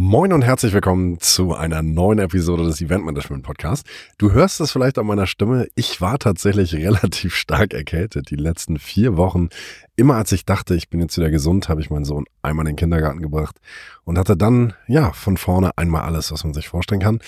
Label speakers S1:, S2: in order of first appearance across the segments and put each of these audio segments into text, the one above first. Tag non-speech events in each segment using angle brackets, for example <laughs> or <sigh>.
S1: Moin und herzlich willkommen zu einer neuen Episode des Event Management Podcast. Du hörst es vielleicht an meiner Stimme. Ich war tatsächlich <laughs> relativ stark erkältet die letzten vier Wochen. Immer als ich dachte, ich bin jetzt wieder gesund, habe ich meinen Sohn einmal in den Kindergarten gebracht und hatte dann, ja, von vorne einmal alles, was man sich vorstellen kann.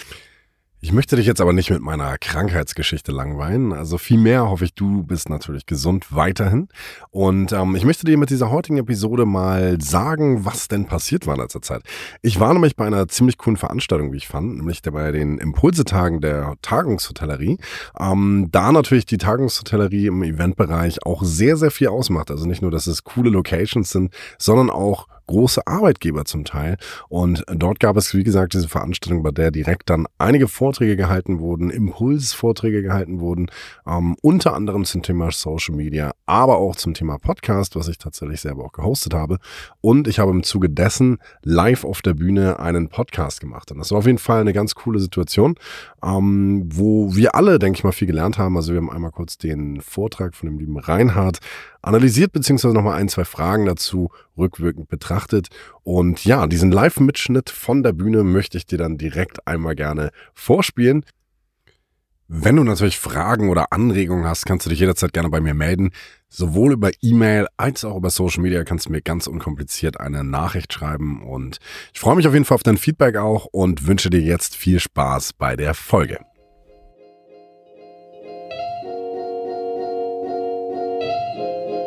S1: Ich möchte dich jetzt aber nicht mit meiner Krankheitsgeschichte langweilen. Also vielmehr hoffe ich, du bist natürlich gesund weiterhin. Und ähm, ich möchte dir mit dieser heutigen Episode mal sagen, was denn passiert war in letzter Zeit. Ich war nämlich bei einer ziemlich coolen Veranstaltung, wie ich fand, nämlich bei den Impulsetagen der Tagungshotellerie. Ähm, da natürlich die Tagungshotellerie im Eventbereich auch sehr, sehr viel ausmacht. Also nicht nur, dass es coole Locations sind, sondern auch große Arbeitgeber zum Teil. Und dort gab es, wie gesagt, diese Veranstaltung, bei der direkt dann einige Vorträge gehalten wurden, Impulsvorträge gehalten wurden, ähm, unter anderem zum Thema Social Media, aber auch zum Thema Podcast, was ich tatsächlich selber auch gehostet habe. Und ich habe im Zuge dessen live auf der Bühne einen Podcast gemacht. Und das war auf jeden Fall eine ganz coole Situation, ähm, wo wir alle, denke ich mal, viel gelernt haben. Also wir haben einmal kurz den Vortrag von dem lieben Reinhard analysiert, beziehungsweise nochmal ein, zwei Fragen dazu rückwirkend betrachtet. Und ja, diesen Live-Mitschnitt von der Bühne möchte ich dir dann direkt einmal gerne vorspielen. Wenn du natürlich Fragen oder Anregungen hast, kannst du dich jederzeit gerne bei mir melden. Sowohl über E-Mail als auch über Social Media kannst du mir ganz unkompliziert eine Nachricht schreiben. Und ich freue mich auf jeden Fall auf dein Feedback auch und wünsche dir jetzt viel Spaß bei der Folge.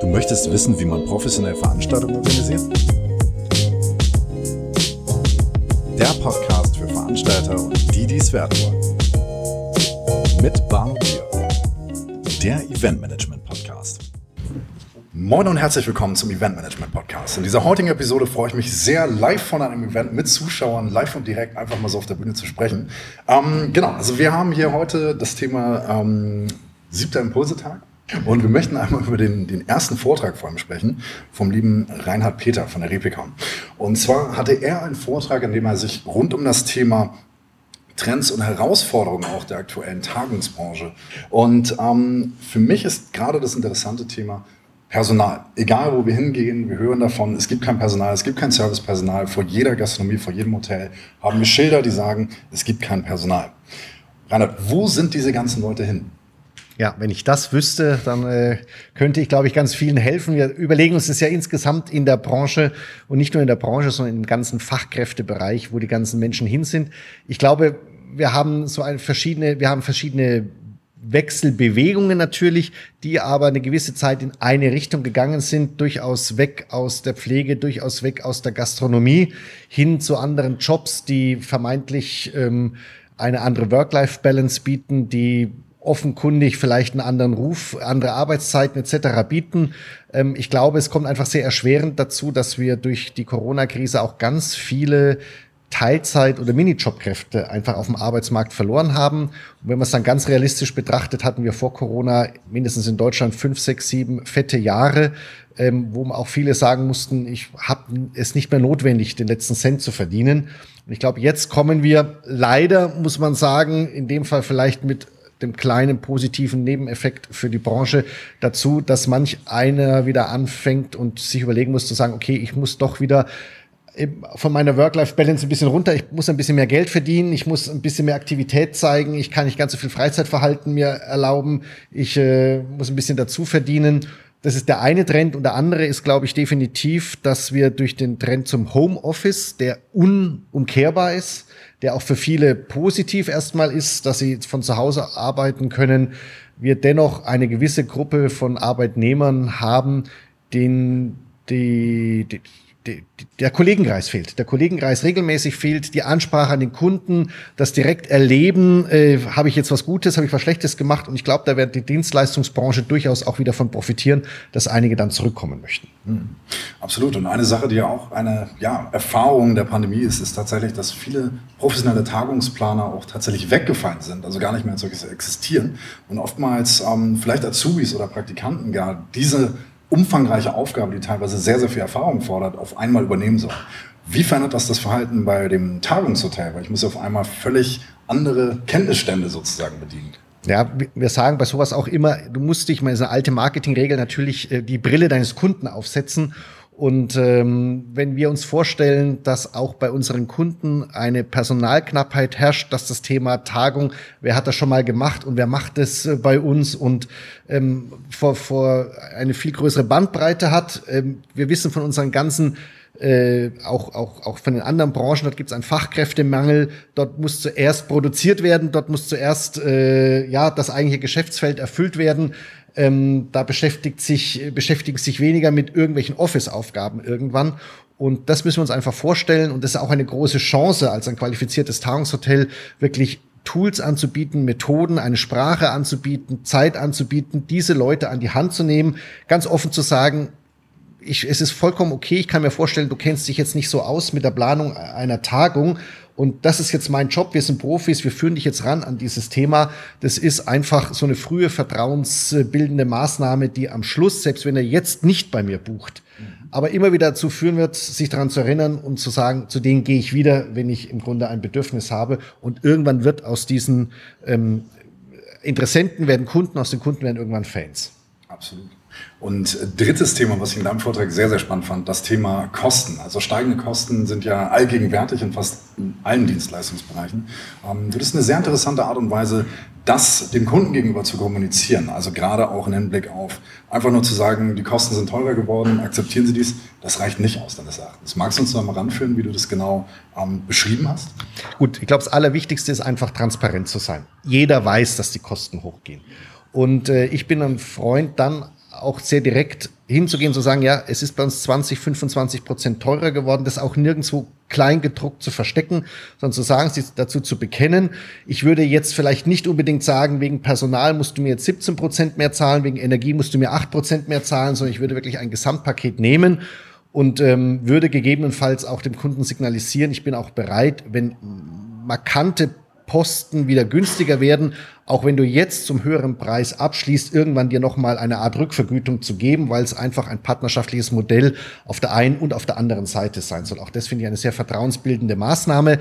S2: Du möchtest wissen, wie man professionell Veranstaltungen organisiert? Der Podcast für Veranstalter und die, die es werden wollen. Mit Barno Bier. Der Event Management Podcast.
S1: Moin und herzlich willkommen zum Event Management Podcast. In dieser heutigen Episode freue ich mich sehr, live von einem Event mit Zuschauern, live und direkt einfach mal so auf der Bühne zu sprechen. Ähm, genau, also wir haben hier heute das Thema ähm, siebter Impulsetag. Und wir möchten einmal über den, den ersten Vortrag vor allem sprechen, vom lieben Reinhard Peter von der Replika. Und zwar hatte er einen Vortrag, in dem er sich rund um das Thema Trends und Herausforderungen auch der aktuellen Tagungsbranche. Und ähm, für mich ist gerade das interessante Thema Personal. Egal, wo wir hingehen, wir hören davon, es gibt kein Personal, es gibt kein Servicepersonal. Vor jeder Gastronomie, vor jedem Hotel haben wir Schilder, die sagen, es gibt kein Personal. Reinhard, wo sind diese ganzen Leute hin?
S3: Ja, wenn ich das wüsste, dann äh, könnte ich, glaube ich, ganz vielen helfen. Wir überlegen uns das ja insgesamt in der Branche und nicht nur in der Branche, sondern im ganzen Fachkräftebereich, wo die ganzen Menschen hin sind. Ich glaube, wir haben so ein verschiedene, wir haben verschiedene Wechselbewegungen natürlich, die aber eine gewisse Zeit in eine Richtung gegangen sind, durchaus weg aus der Pflege, durchaus weg aus der Gastronomie, hin zu anderen Jobs, die vermeintlich ähm, eine andere Work-Life-Balance bieten, die offenkundig vielleicht einen anderen Ruf, andere Arbeitszeiten etc. bieten. Ähm, ich glaube, es kommt einfach sehr erschwerend dazu, dass wir durch die Corona-Krise auch ganz viele Teilzeit- oder Minijobkräfte einfach auf dem Arbeitsmarkt verloren haben. Und wenn man es dann ganz realistisch betrachtet, hatten wir vor Corona mindestens in Deutschland fünf, sechs, sieben fette Jahre, ähm, wo auch viele sagen mussten, ich habe es nicht mehr notwendig, den letzten Cent zu verdienen. Und ich glaube, jetzt kommen wir leider, muss man sagen, in dem Fall vielleicht mit dem kleinen positiven Nebeneffekt für die Branche dazu, dass manch einer wieder anfängt und sich überlegen muss zu sagen, okay, ich muss doch wieder von meiner Work-Life-Balance ein bisschen runter. Ich muss ein bisschen mehr Geld verdienen. Ich muss ein bisschen mehr Aktivität zeigen. Ich kann nicht ganz so viel Freizeitverhalten mir erlauben. Ich äh, muss ein bisschen dazu verdienen. Das ist der eine Trend. Und der andere ist, glaube ich, definitiv, dass wir durch den Trend zum Homeoffice, der unumkehrbar ist, der auch für viele positiv erstmal ist, dass sie von zu Hause arbeiten können, wir dennoch eine gewisse Gruppe von Arbeitnehmern haben, denen die, die der Kollegenkreis fehlt. Der Kollegenkreis regelmäßig fehlt, die Ansprache an den Kunden, das direkt erleben, äh, habe ich jetzt was Gutes, habe ich was Schlechtes gemacht und ich glaube, da wird die Dienstleistungsbranche durchaus auch wieder von profitieren, dass einige dann zurückkommen möchten. Mhm.
S1: Absolut. Und eine Sache, die ja auch eine ja, Erfahrung der Pandemie ist, ist tatsächlich, dass viele professionelle Tagungsplaner auch tatsächlich weggefallen sind, also gar nicht mehr als solches existieren und oftmals ähm, vielleicht Azubis oder Praktikanten gar diese umfangreiche Aufgabe, die teilweise sehr, sehr viel Erfahrung fordert, auf einmal übernehmen soll. Wie verändert das das Verhalten bei dem Tagungshotel? Weil ich muss auf einmal völlig andere Kenntnisstände sozusagen bedienen.
S3: Ja, wir sagen bei sowas auch immer, du musst dich diese alte Marketingregel natürlich äh, die Brille deines Kunden aufsetzen Und ähm, wenn wir uns vorstellen, dass auch bei unseren Kunden eine Personalknappheit herrscht, dass das Thema Tagung, wer hat das schon mal gemacht und wer macht es äh, bei uns und ähm, vor, vor eine viel größere Bandbreite hat. Ähm, wir wissen von unseren ganzen äh, auch, auch, auch von den anderen Branchen, dort gibt es einen Fachkräftemangel, dort muss zuerst produziert werden, dort muss zuerst äh, ja das eigentliche Geschäftsfeld erfüllt werden. Ähm, da beschäftigt sich, beschäftigen sich weniger mit irgendwelchen Office-Aufgaben irgendwann. Und das müssen wir uns einfach vorstellen. Und das ist auch eine große Chance, als ein qualifiziertes Tagungshotel wirklich Tools anzubieten, Methoden, eine Sprache anzubieten, Zeit anzubieten, diese Leute an die Hand zu nehmen, ganz offen zu sagen, ich, es ist vollkommen okay. Ich kann mir vorstellen, du kennst dich jetzt nicht so aus mit der Planung einer Tagung. Und das ist jetzt mein Job. Wir sind Profis. Wir führen dich jetzt ran an dieses Thema. Das ist einfach so eine frühe vertrauensbildende Maßnahme, die am Schluss, selbst wenn er jetzt nicht bei mir bucht, aber immer wieder dazu führen wird, sich daran zu erinnern und zu sagen, zu denen gehe ich wieder, wenn ich im Grunde ein Bedürfnis habe. Und irgendwann wird aus diesen ähm, Interessenten werden Kunden, aus den Kunden werden irgendwann Fans.
S2: Absolut. Und drittes Thema, was ich in deinem Vortrag sehr, sehr spannend fand, das Thema Kosten. Also steigende Kosten sind ja allgegenwärtig in fast allen Dienstleistungsbereichen. Ähm, das ist eine sehr interessante Art und Weise, das dem Kunden gegenüber zu kommunizieren. Also gerade auch im Hinblick auf einfach nur zu sagen, die Kosten sind teurer geworden, akzeptieren Sie dies. Das reicht nicht aus deines Erachtens. Magst du uns noch mal ranführen, wie du das genau ähm, beschrieben hast?
S3: Gut, ich glaube, das Allerwichtigste ist einfach transparent zu sein. Jeder weiß, dass die Kosten hochgehen. Und äh, ich bin ein Freund dann auch sehr direkt hinzugehen, zu sagen, ja, es ist bei uns 20, 25 Prozent teurer geworden, das auch nirgendwo klein gedruckt zu verstecken, sondern zu sagen, sich dazu zu bekennen. Ich würde jetzt vielleicht nicht unbedingt sagen, wegen Personal musst du mir jetzt 17 Prozent mehr zahlen, wegen Energie musst du mir 8 Prozent mehr zahlen, sondern ich würde wirklich ein Gesamtpaket nehmen und ähm, würde gegebenenfalls auch dem Kunden signalisieren, ich bin auch bereit, wenn markante Posten wieder günstiger werden, auch wenn du jetzt zum höheren Preis abschließt, irgendwann dir nochmal eine Art Rückvergütung zu geben, weil es einfach ein partnerschaftliches Modell auf der einen und auf der anderen Seite sein soll. Auch das finde ich eine sehr vertrauensbildende Maßnahme.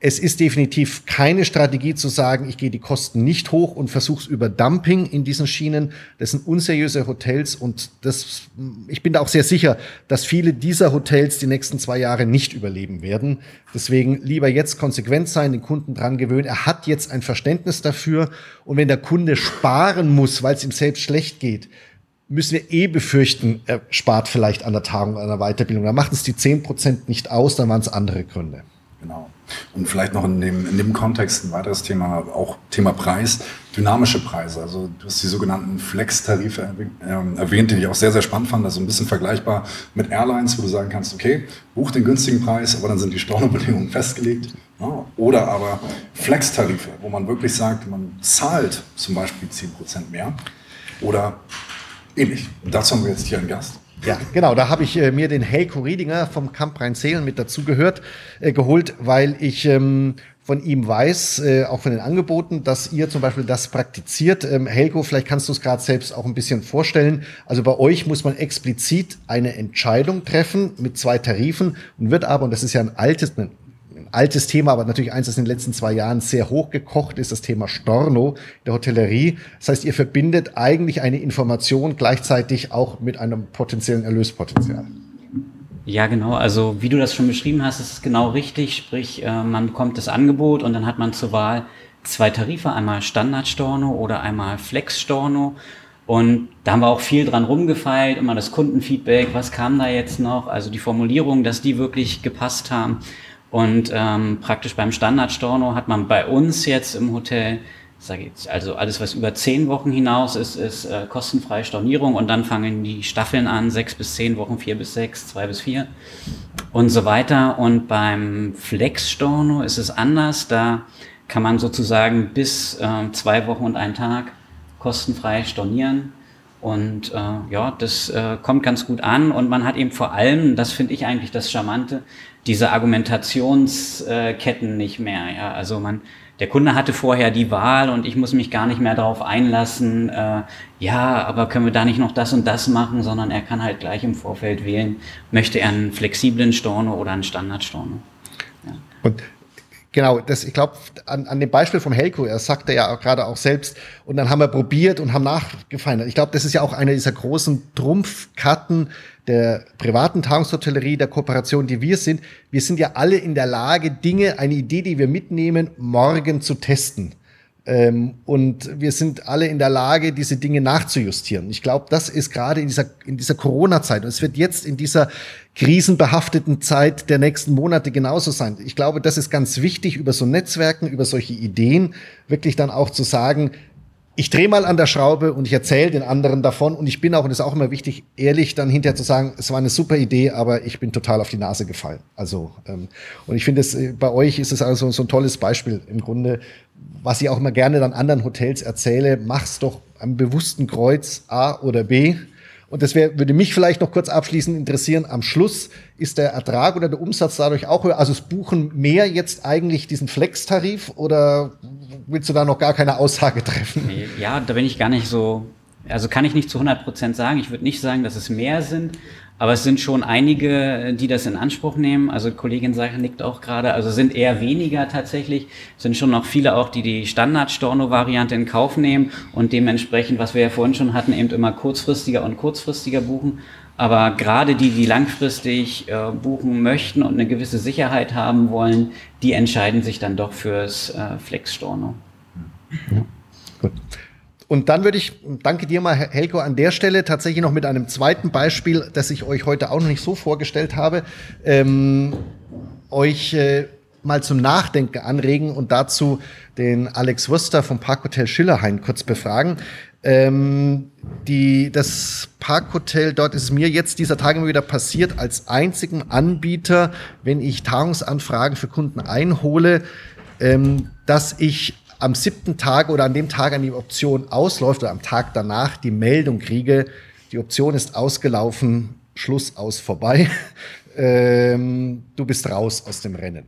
S3: Es ist definitiv keine Strategie zu sagen, ich gehe die Kosten nicht hoch und versuche es über Dumping in diesen Schienen. Das sind unseriöse Hotels und das, ich bin da auch sehr sicher, dass viele dieser Hotels die nächsten zwei Jahre nicht überleben werden. Deswegen lieber jetzt konsequent sein, den Kunden dran gewöhnen. Er hat jetzt ein Verständnis dafür und wenn der Kunde sparen muss, weil es ihm selbst schlecht geht, müssen wir eh befürchten, er spart vielleicht an der Tagung, an der Weiterbildung. Da macht es die zehn Prozent nicht aus, dann waren es andere Gründe.
S2: Genau. Und vielleicht noch in dem, in dem Kontext ein weiteres Thema, auch Thema Preis, dynamische Preise. Also du hast die sogenannten Flex-Tarife ähm, erwähnt, die ich auch sehr, sehr spannend fand. Also ein bisschen vergleichbar mit Airlines, wo du sagen kannst, okay, buch den günstigen Preis, aber dann sind die Stornobedingungen <laughs> festgelegt. Ja, oder aber Flex-Tarife, wo man wirklich sagt, man zahlt zum Beispiel 10% mehr oder ähnlich. Und dazu haben wir jetzt hier einen Gast.
S3: Ja, genau. Da habe ich äh, mir den Helko Riedinger vom Camp Rhein-Seelen mit dazu gehört, äh, geholt, weil ich ähm, von ihm weiß, äh, auch von den Angeboten, dass ihr zum Beispiel das praktiziert. Ähm, Helko, vielleicht kannst du es gerade selbst auch ein bisschen vorstellen. Also bei euch muss man explizit eine Entscheidung treffen mit zwei Tarifen und wird aber, und das ist ja ein altes, altes Thema, aber natürlich eins, das in den letzten zwei Jahren sehr hochgekocht ist, das Thema Storno der Hotellerie. Das heißt, ihr verbindet eigentlich eine Information gleichzeitig auch mit einem potenziellen Erlöspotenzial.
S4: Ja, genau. Also wie du das schon beschrieben hast, ist es genau richtig. Sprich, äh, man bekommt das Angebot und dann hat man zur Wahl zwei Tarife, einmal Standard-Storno oder einmal Flex-Storno. Und da haben wir auch viel dran rumgefeilt, immer das Kundenfeedback, was kam da jetzt noch, also die Formulierung, dass die wirklich gepasst haben. Und ähm, praktisch beim Standard-Storno hat man bei uns jetzt im Hotel, sage ich also alles, was über zehn Wochen hinaus ist, ist äh, kostenfreie Stornierung und dann fangen die Staffeln an, sechs bis zehn Wochen, vier bis sechs, zwei bis vier und so weiter. Und beim Flex-Storno ist es anders, da kann man sozusagen bis äh, zwei Wochen und einen Tag kostenfrei stornieren. Und äh, ja, das äh, kommt ganz gut an und man hat eben vor allem, das finde ich eigentlich das Charmante, diese Argumentationsketten nicht mehr. Ja, also man, der Kunde hatte vorher die Wahl und ich muss mich gar nicht mehr darauf einlassen, äh, ja, aber können wir da nicht noch das und das machen, sondern er kann halt gleich im Vorfeld wählen, möchte er einen flexiblen Storno oder einen Standardstorno.
S3: Ja. Und Genau, das, ich glaube, an, an dem Beispiel vom Helko, er sagte ja gerade auch selbst, und dann haben wir probiert und haben nachgefeinert. Ich glaube, das ist ja auch einer dieser großen Trumpfkarten, der privaten Tagungshotellerie, der Kooperation, die wir sind, wir sind ja alle in der Lage, Dinge, eine Idee, die wir mitnehmen, morgen zu testen. Ähm, und wir sind alle in der Lage, diese Dinge nachzujustieren. Ich glaube, das ist gerade in dieser, in dieser Corona-Zeit und es wird jetzt in dieser krisenbehafteten Zeit der nächsten Monate genauso sein. Ich glaube, das ist ganz wichtig, über so Netzwerken, über solche Ideen wirklich dann auch zu sagen, ich drehe mal an der Schraube und ich erzähle den anderen davon. Und ich bin auch, und das ist auch immer wichtig, ehrlich dann hinterher zu sagen, es war eine super Idee, aber ich bin total auf die Nase gefallen. Also, ähm, und ich finde, äh, bei euch ist es also so ein tolles Beispiel im Grunde, was ich auch immer gerne dann anderen Hotels erzähle. Mach's doch am bewussten Kreuz A oder B und das wär, würde mich vielleicht noch kurz abschließend interessieren. Am Schluss ist der Ertrag oder der Umsatz dadurch auch höher? Also es buchen mehr jetzt eigentlich diesen Flex-Tarif oder willst du da noch gar keine Aussage treffen?
S4: Ja, da bin ich gar nicht so, also kann ich nicht zu 100 Prozent sagen. Ich würde nicht sagen, dass es mehr sind. Aber es sind schon einige, die das in Anspruch nehmen. Also Kollegin Sache nickt auch gerade. Also sind eher weniger tatsächlich. Es sind schon noch viele auch, die die Standard-Storno-Variante in Kauf nehmen und dementsprechend, was wir ja vorhin schon hatten, eben immer kurzfristiger und kurzfristiger buchen. Aber gerade die, die langfristig äh, buchen möchten und eine gewisse Sicherheit haben wollen, die entscheiden sich dann doch fürs äh, Flex-Storno.
S3: Ja. Gut. Und dann würde ich, danke dir mal, Helko, an der Stelle tatsächlich noch mit einem zweiten Beispiel, das ich euch heute auch noch nicht so vorgestellt habe, ähm, euch äh, mal zum Nachdenken anregen und dazu den Alex Wurster vom Parkhotel Schillerhain kurz befragen. Ähm, die, das Parkhotel dort ist mir jetzt dieser Tage immer wieder passiert, als einzigen Anbieter, wenn ich Tagungsanfragen für Kunden einhole, ähm, dass ich am siebten Tag oder an dem Tag, an die Option ausläuft oder am Tag danach die Meldung kriege, die Option ist ausgelaufen, Schluss aus vorbei, <laughs> ähm, du bist raus aus dem Rennen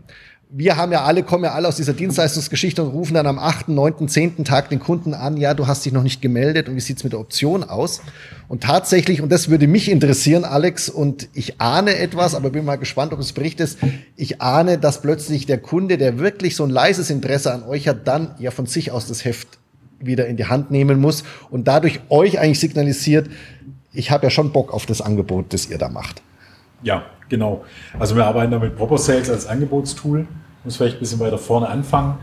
S3: wir haben ja alle, kommen ja alle aus dieser Dienstleistungsgeschichte und rufen dann am 8., 9., 10. Tag den Kunden an, ja, du hast dich noch nicht gemeldet und wie sieht's mit der Option aus? Und tatsächlich, und das würde mich interessieren, Alex, und ich ahne etwas, aber bin mal gespannt, ob es berichtest, ich ahne, dass plötzlich der Kunde, der wirklich so ein leises Interesse an euch hat, dann ja von sich aus das Heft wieder in die Hand nehmen muss und dadurch euch eigentlich signalisiert, ich habe ja schon Bock auf das Angebot, das ihr da macht.
S5: Ja, genau. Also wir arbeiten da mit Proper Sales als Angebotstool. Muss vielleicht ein bisschen weiter vorne anfangen.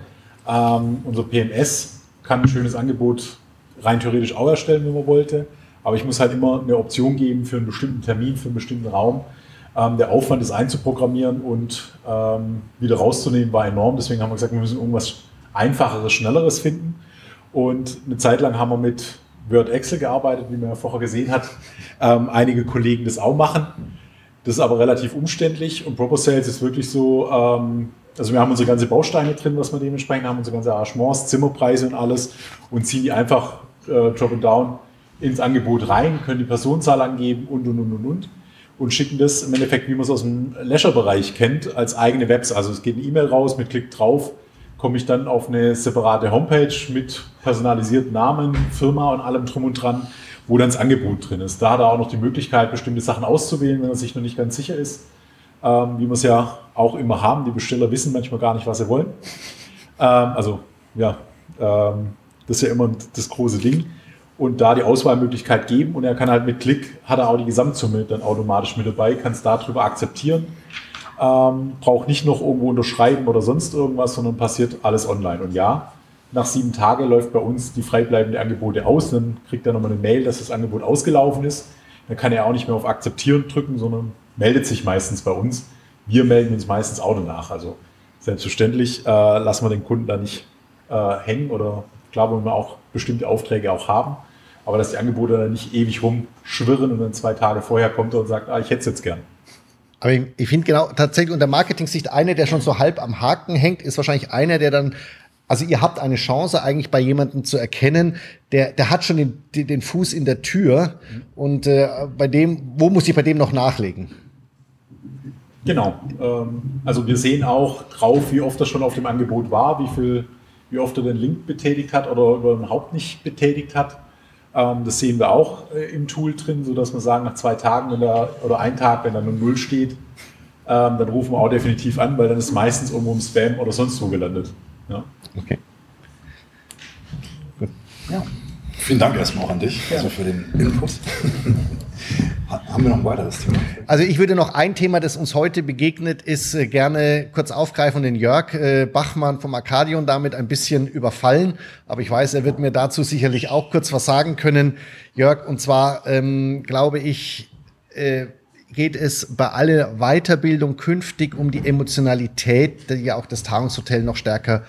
S5: Ähm, unser PMS kann ein schönes Angebot rein theoretisch auch erstellen, wenn man wollte. Aber ich muss halt immer eine Option geben für einen bestimmten Termin, für einen bestimmten Raum. Ähm, der Aufwand, das einzuprogrammieren und ähm, wieder rauszunehmen, war enorm. Deswegen haben wir gesagt, wir müssen irgendwas Einfacheres, Schnelleres finden. Und eine Zeit lang haben wir mit Word Excel gearbeitet, wie man ja vorher gesehen hat. Ähm, einige Kollegen das auch machen. Das ist aber relativ umständlich und Proper Sales ist wirklich so, ähm, also wir haben unsere ganze Bausteine drin, was wir dementsprechend haben, unsere ganze Arrangements, Zimmerpreise und alles und ziehen die einfach äh, drop and down ins Angebot rein, können die Personenzahl angeben und und und und und und schicken das im Endeffekt, wie man es aus dem Leisure-Bereich kennt, als eigene Webs. Also es geht eine E-Mail raus, mit Klick drauf komme ich dann auf eine separate Homepage mit personalisierten Namen, Firma und allem drum und dran wo dann das Angebot drin ist. Da hat er auch noch die Möglichkeit, bestimmte Sachen auszuwählen, wenn er sich noch nicht ganz sicher ist. Ähm, wie wir es ja auch immer haben. Die Besteller wissen manchmal gar nicht, was sie wollen. Ähm, also, ja, ähm, das ist ja immer das große Ding. Und da die Auswahlmöglichkeit geben und er kann halt mit Klick, hat er auch die Gesamtsumme dann automatisch mit dabei, kann es darüber akzeptieren. Ähm, braucht nicht noch irgendwo unterschreiben oder sonst irgendwas, sondern passiert alles online. Und ja, nach sieben Tagen läuft bei uns die freibleibende Angebote aus. Dann kriegt er nochmal eine Mail, dass das Angebot ausgelaufen ist. Dann kann er auch nicht mehr auf Akzeptieren drücken, sondern meldet sich meistens bei uns. Wir melden uns meistens auch danach. Also selbstverständlich äh, lassen wir den Kunden da nicht äh, hängen oder klar wollen wir auch bestimmte Aufträge auch haben. Aber dass die Angebote dann nicht ewig rumschwirren und dann zwei Tage vorher kommt er und sagt, ah, ich hätte es jetzt gern.
S3: Aber ich, ich finde genau, tatsächlich unter Marketing-Sicht, einer, der schon so halb am Haken hängt, ist wahrscheinlich einer, der dann also ihr habt eine Chance eigentlich bei jemandem zu erkennen, der, der hat schon den, den Fuß in der Tür und äh, bei dem, wo muss ich bei dem noch nachlegen?
S5: Genau. Ähm, also wir sehen auch drauf, wie oft er schon auf dem Angebot war, wie viel, wie oft er den Link betätigt hat oder überhaupt nicht betätigt hat. Ähm, das sehen wir auch äh, im Tool drin, sodass wir sagen, nach zwei Tagen wenn er, oder ein Tag, wenn er nur Null steht, ähm, dann rufen wir auch definitiv an, weil dann ist meistens irgendwo im Spam oder sonst wo gelandet. Ja. Okay.
S2: Gut. Ja. Vielen Dank erstmal auch an dich, also für den Input. <laughs> Haben wir noch ein weiteres Thema?
S3: Also ich würde noch ein Thema, das uns heute begegnet ist, äh, gerne kurz aufgreifen und den Jörg äh, Bachmann vom Arcadion damit ein bisschen überfallen. Aber ich weiß, er wird mir dazu sicherlich auch kurz was sagen können. Jörg, und zwar ähm, glaube ich, äh, geht es bei aller Weiterbildung künftig um die Emotionalität, die ja auch das Tagungshotel noch stärker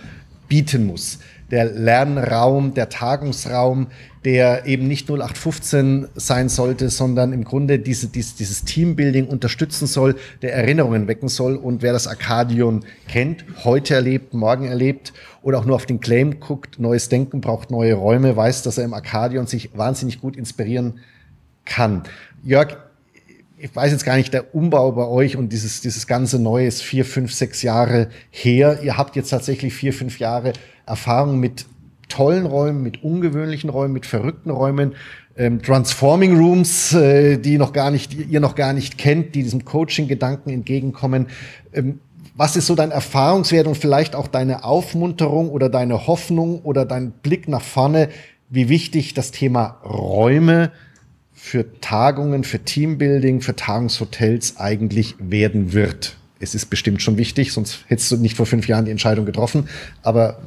S3: bieten muss. Der Lernraum, der Tagungsraum, der eben nicht 0815 sein sollte, sondern im Grunde diese, dieses, dieses Teambuilding unterstützen soll, der Erinnerungen wecken soll. Und wer das Arcadion kennt, heute erlebt, morgen erlebt oder auch nur auf den Claim guckt, neues Denken braucht neue Räume, weiß, dass er im Arcadion sich wahnsinnig gut inspirieren kann. Jörg, ich weiß jetzt gar nicht, der Umbau bei euch und dieses, dieses ganze Neue ist vier, fünf, sechs Jahre her. Ihr habt jetzt tatsächlich vier, fünf Jahre Erfahrung mit tollen Räumen, mit ungewöhnlichen Räumen, mit verrückten Räumen, ähm, Transforming Rooms, äh, die noch gar nicht, ihr noch gar nicht kennt, die diesem Coaching-Gedanken entgegenkommen. Ähm, was ist so dein Erfahrungswert und vielleicht auch deine Aufmunterung oder deine Hoffnung oder dein Blick nach vorne, wie wichtig das Thema Räume für Tagungen, für Teambuilding, für Tagungshotels eigentlich werden wird? Es ist bestimmt schon wichtig, sonst hättest du nicht vor fünf Jahren die Entscheidung getroffen. Aber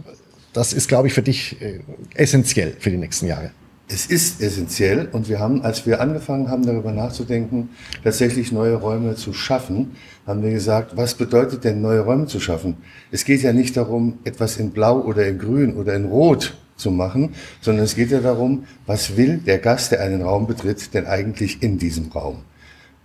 S3: das ist, glaube ich, für dich äh, essentiell für die nächsten Jahre.
S6: Es ist essentiell und wir haben, als wir angefangen haben, darüber nachzudenken, tatsächlich neue Räume zu schaffen, haben wir gesagt, was bedeutet denn neue Räume zu schaffen? Es geht ja nicht darum, etwas in Blau oder in Grün oder in Rot zu machen, sondern es geht ja darum, was will der Gast, der einen Raum betritt, denn eigentlich in diesem Raum?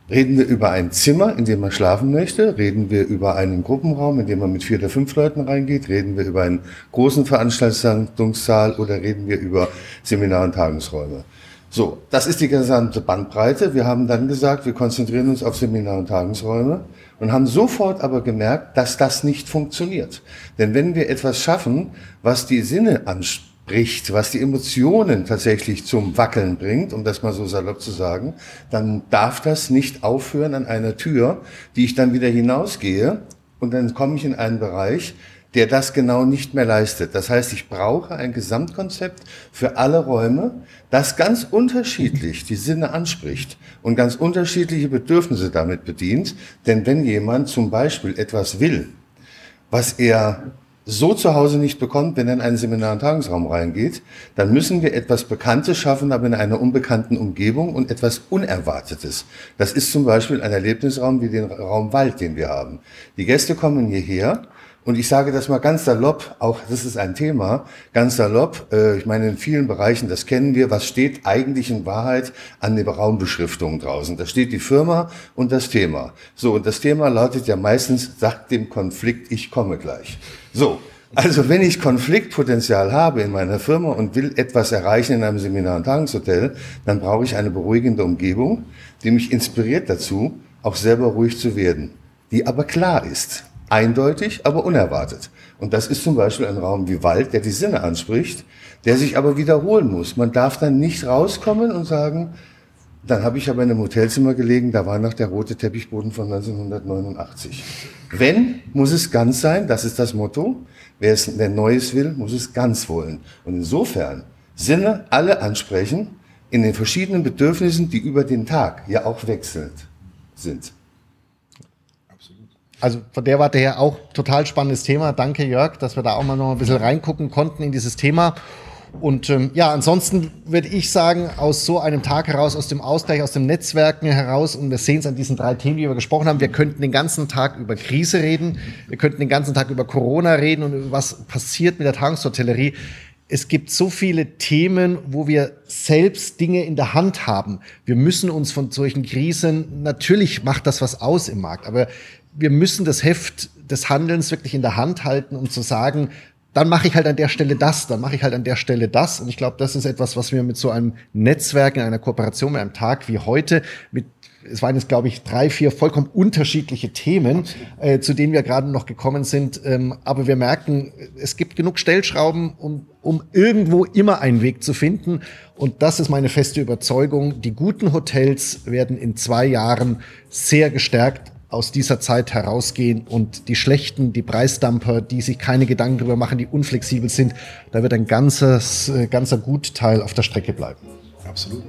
S6: Reden wir über ein Zimmer, in dem man schlafen möchte? Reden wir über einen Gruppenraum, in dem man mit vier oder fünf Leuten reingeht? Reden wir über einen großen Veranstaltungssaal oder reden wir über Seminar- und Tagungsräume? So, das ist die gesamte Bandbreite. Wir haben dann gesagt, wir konzentrieren uns auf Seminar- und Tagungsräume und haben sofort aber gemerkt, dass das nicht funktioniert. Denn wenn wir etwas schaffen, was die Sinne anspricht, bricht, was die Emotionen tatsächlich zum Wackeln bringt, um das mal so salopp zu sagen, dann darf das nicht aufhören an einer Tür, die ich dann wieder hinausgehe und dann komme ich in einen Bereich, der das genau nicht mehr leistet. Das heißt, ich brauche ein Gesamtkonzept für alle Räume, das ganz unterschiedlich die Sinne anspricht und ganz unterschiedliche Bedürfnisse damit bedient. Denn wenn jemand zum Beispiel etwas will, was er so zu Hause nicht bekommt, wenn er in einen Seminar- und Tagungsraum reingeht, dann müssen wir etwas Bekanntes schaffen, aber in einer unbekannten Umgebung und etwas Unerwartetes. Das ist zum Beispiel ein Erlebnisraum wie den Raum Wald, den wir haben. Die Gäste kommen hierher und ich sage das mal ganz salopp, auch das ist ein Thema, ganz salopp, äh, ich meine in vielen Bereichen, das kennen wir, was steht eigentlich in Wahrheit an der Raumbeschriftung draußen? Da steht die Firma und das Thema. So, und das Thema lautet ja meistens, sagt dem Konflikt, ich komme gleich. So, also wenn ich Konfliktpotenzial habe in meiner Firma und will etwas erreichen in einem Seminar- und Tagungshotel, dann brauche ich eine beruhigende Umgebung, die mich inspiriert dazu, auch selber ruhig zu werden, die aber klar ist, eindeutig, aber unerwartet. Und das ist zum Beispiel ein Raum wie Wald, der die Sinne anspricht, der sich aber wiederholen muss. Man darf dann nicht rauskommen und sagen, dann habe ich aber in einem Hotelzimmer gelegen, da war noch der rote Teppichboden von 1989. Wenn, muss es ganz sein, das ist das Motto. Wer, es, wer Neues will, muss es ganz wollen. Und insofern Sinne alle ansprechen in den verschiedenen Bedürfnissen, die über den Tag ja auch wechselnd sind.
S3: Also von der Warte her auch total spannendes Thema. Danke Jörg, dass wir da auch mal noch ein bisschen reingucken konnten in dieses Thema. Und ähm, ja, ansonsten würde ich sagen, aus so einem Tag heraus, aus dem Ausgleich, aus dem Netzwerken heraus, und wir sehen es an diesen drei Themen, die wir gesprochen haben, wir könnten den ganzen Tag über Krise reden, wir könnten den ganzen Tag über Corona reden und über was passiert mit der Tageshotellerie. Es gibt so viele Themen, wo wir selbst Dinge in der Hand haben. Wir müssen uns von solchen Krisen, natürlich macht das was aus im Markt, aber wir müssen das Heft des Handelns wirklich in der Hand halten, um zu sagen, dann mache ich halt an der Stelle das, dann mache ich halt an der Stelle das. Und ich glaube, das ist etwas, was wir mit so einem Netzwerk in einer Kooperation mit einem Tag wie heute mit es waren jetzt, glaube ich, drei, vier vollkommen unterschiedliche Themen, äh, zu denen wir gerade noch gekommen sind. Ähm, aber wir merken, es gibt genug Stellschrauben, um, um irgendwo immer einen Weg zu finden. Und das ist meine feste Überzeugung. Die guten Hotels werden in zwei Jahren sehr gestärkt aus dieser Zeit herausgehen und die schlechten, die Preisdumper, die sich keine Gedanken darüber machen, die unflexibel sind, da wird ein ganzes, äh, ganzer Gutteil auf der Strecke bleiben.
S2: Absolut.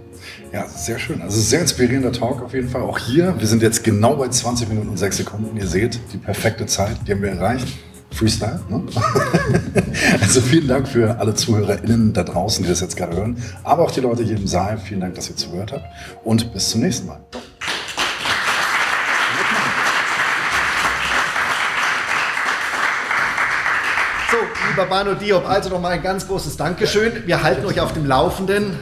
S2: Ja, sehr schön. Also sehr inspirierender Talk auf jeden Fall. Auch hier, wir sind jetzt genau bei 20 Minuten und 6 Sekunden. Ihr seht, die perfekte Zeit, die haben wir erreicht. Freestyle. Ne? <laughs> also vielen Dank für alle ZuhörerInnen da draußen, die das jetzt gerade hören. Aber auch die Leute hier im Saal. Vielen Dank, dass ihr zugehört habt. Und bis zum nächsten Mal.
S3: So, lieber Bano Diop, also nochmal ein ganz großes Dankeschön. Wir halten euch auf dem Laufenden.